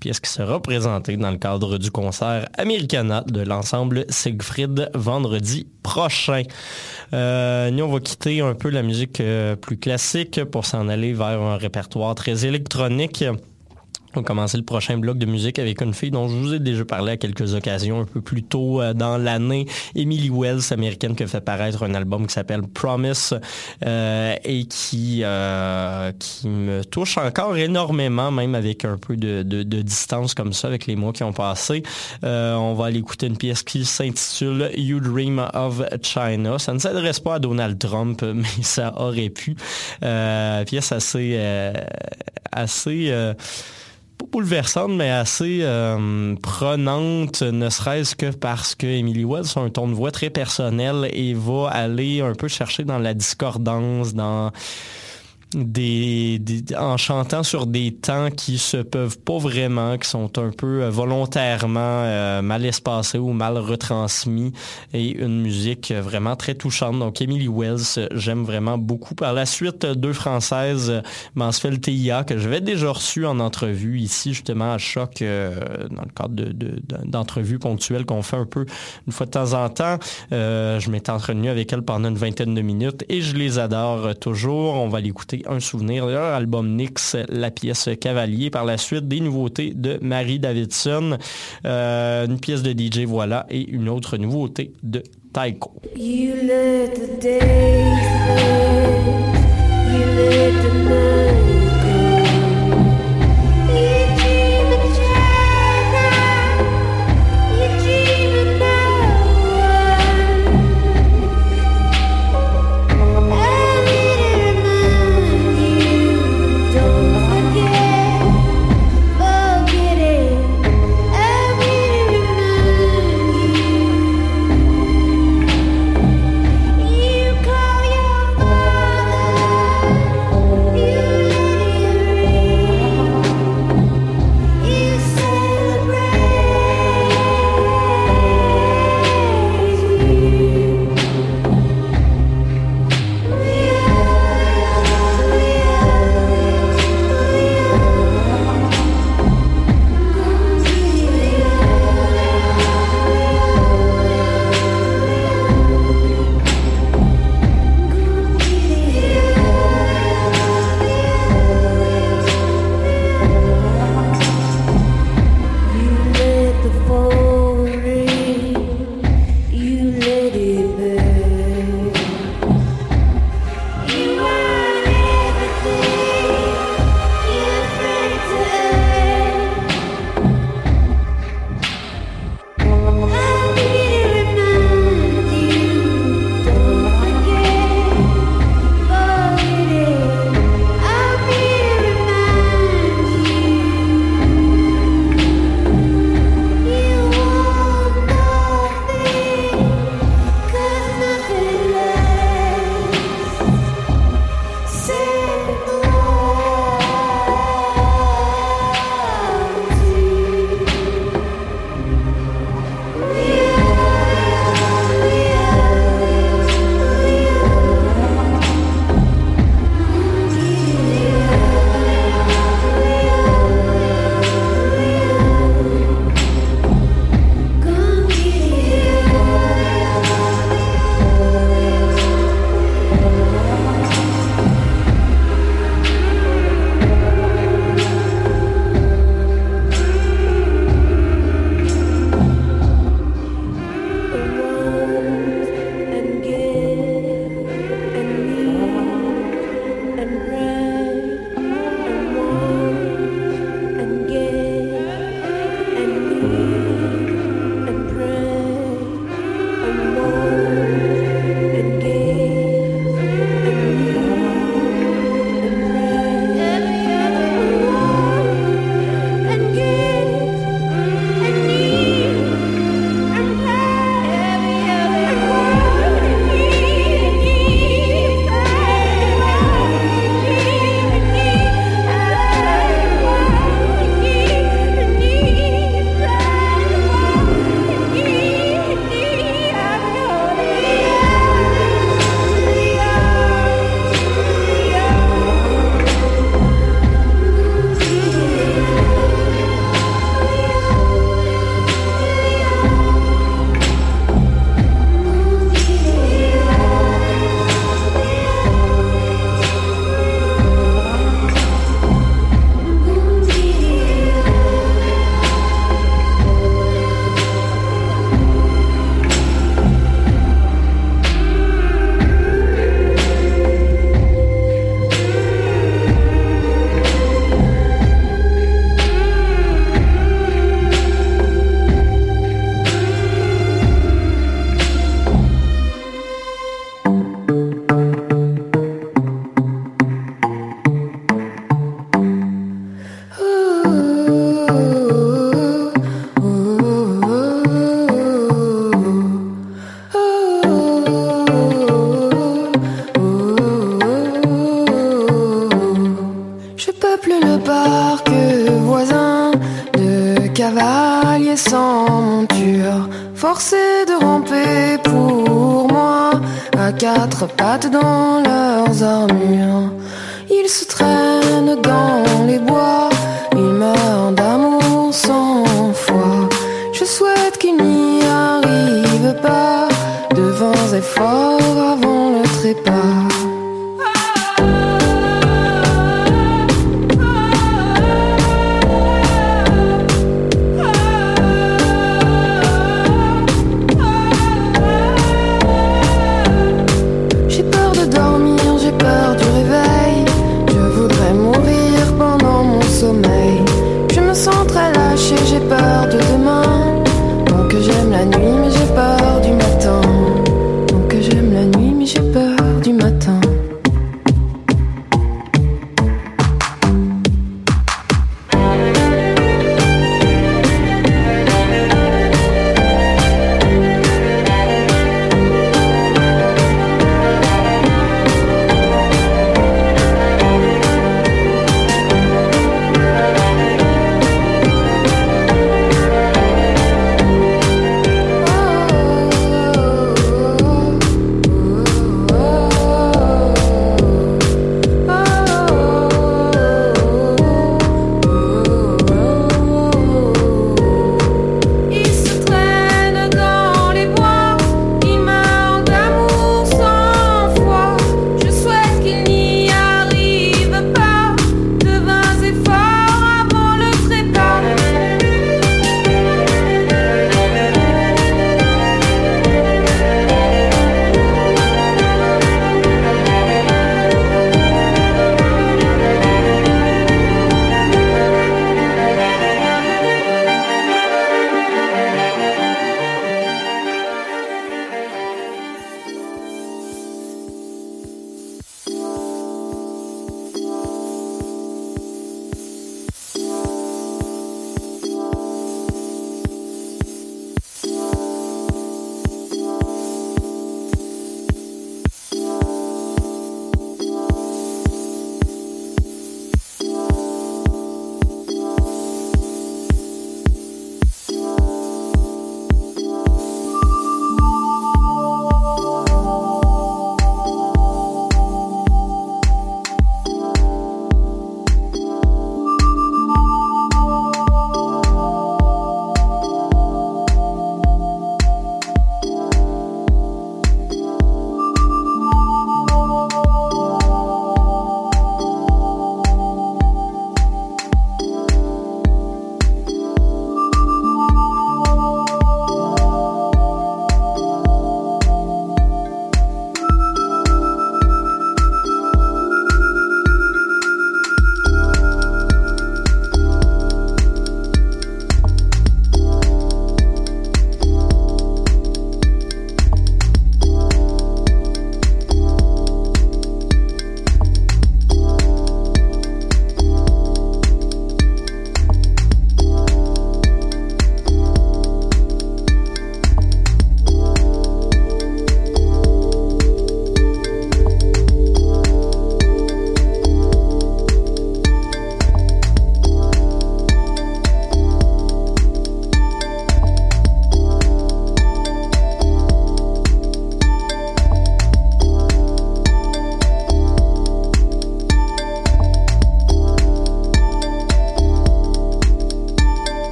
pièce qui sera présentée dans le cadre du concert Americana de l'ensemble Siegfried vendredi prochain. Euh, nous, on va quitter un peu la musique euh, plus classique pour s'en aller vers un répertoire très électronique. On commencer le prochain bloc de musique avec une fille dont je vous ai déjà parlé à quelques occasions un peu plus tôt euh, dans l'année. Emily Wells, américaine, qui a fait paraître un album qui s'appelle Promise euh, et qui, euh, qui me touche encore énormément, même avec un peu de, distance comme ça avec les mois qui ont passé. On va aller écouter une pièce qui s'intitule You Dream of China. Ça ne s'adresse pas à Donald Trump, mais ça aurait pu. Pièce assez... assez pas bouleversante, mais assez euh, prenante, ne serait-ce que parce que Emily Wells a un ton de voix très personnel et va aller un peu chercher dans la discordance, dans en chantant sur des temps qui se peuvent pas vraiment, qui sont un peu euh, volontairement euh, mal espacés ou mal retransmis et une musique euh, vraiment très touchante. Donc Emily Wells, j'aime vraiment beaucoup. Par la suite, deux françaises, Mansfeld TIA, que j'avais déjà reçu en entrevue ici justement à Choc dans le cadre de- de- d'entrevues ponctuelles qu'on fait un peu une fois de temps en temps. Je m'étais entretenu avec elle pendant une vingtaine de minutes et je les adore toujours. On va l'écouter un souvenir leur album Nix, la pièce Cavalier. Par la suite, des nouveautés de Marie Davidson, euh, une pièce de DJ Voilà et une autre nouveauté de Taiko.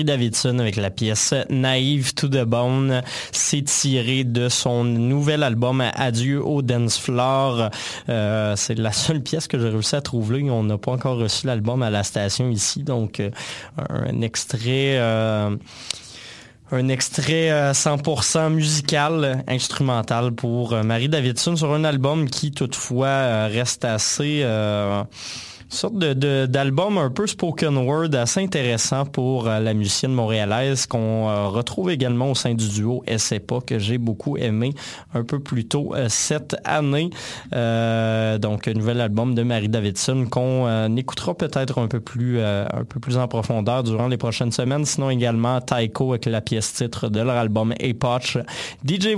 Marie Davidson avec la pièce Naïve to the Bone. C'est tiré de son nouvel album Adieu au Dance Floor. Euh, c'est la seule pièce que j'ai réussi à trouver. On n'a pas encore reçu l'album à la station ici, donc euh, un extrait. euh, un extrait euh, 100% musical, instrumental pour Marie Davidson sur un album qui toutefois reste assez... sorte de- de- d'album un peu spoken word assez intéressant pour euh, la musicienne montréalaise qu'on euh, retrouve également au sein du duo SEPA que j'ai beaucoup aimé un peu plus tôt euh, cette année. Donc un nouvel album de Marie Davidson qu'on écoutera peut-être un peu plus un peu plus en profondeur durant les prochaines semaines. Sinon également Taiko avec la pièce titre de leur album Epoch. DJ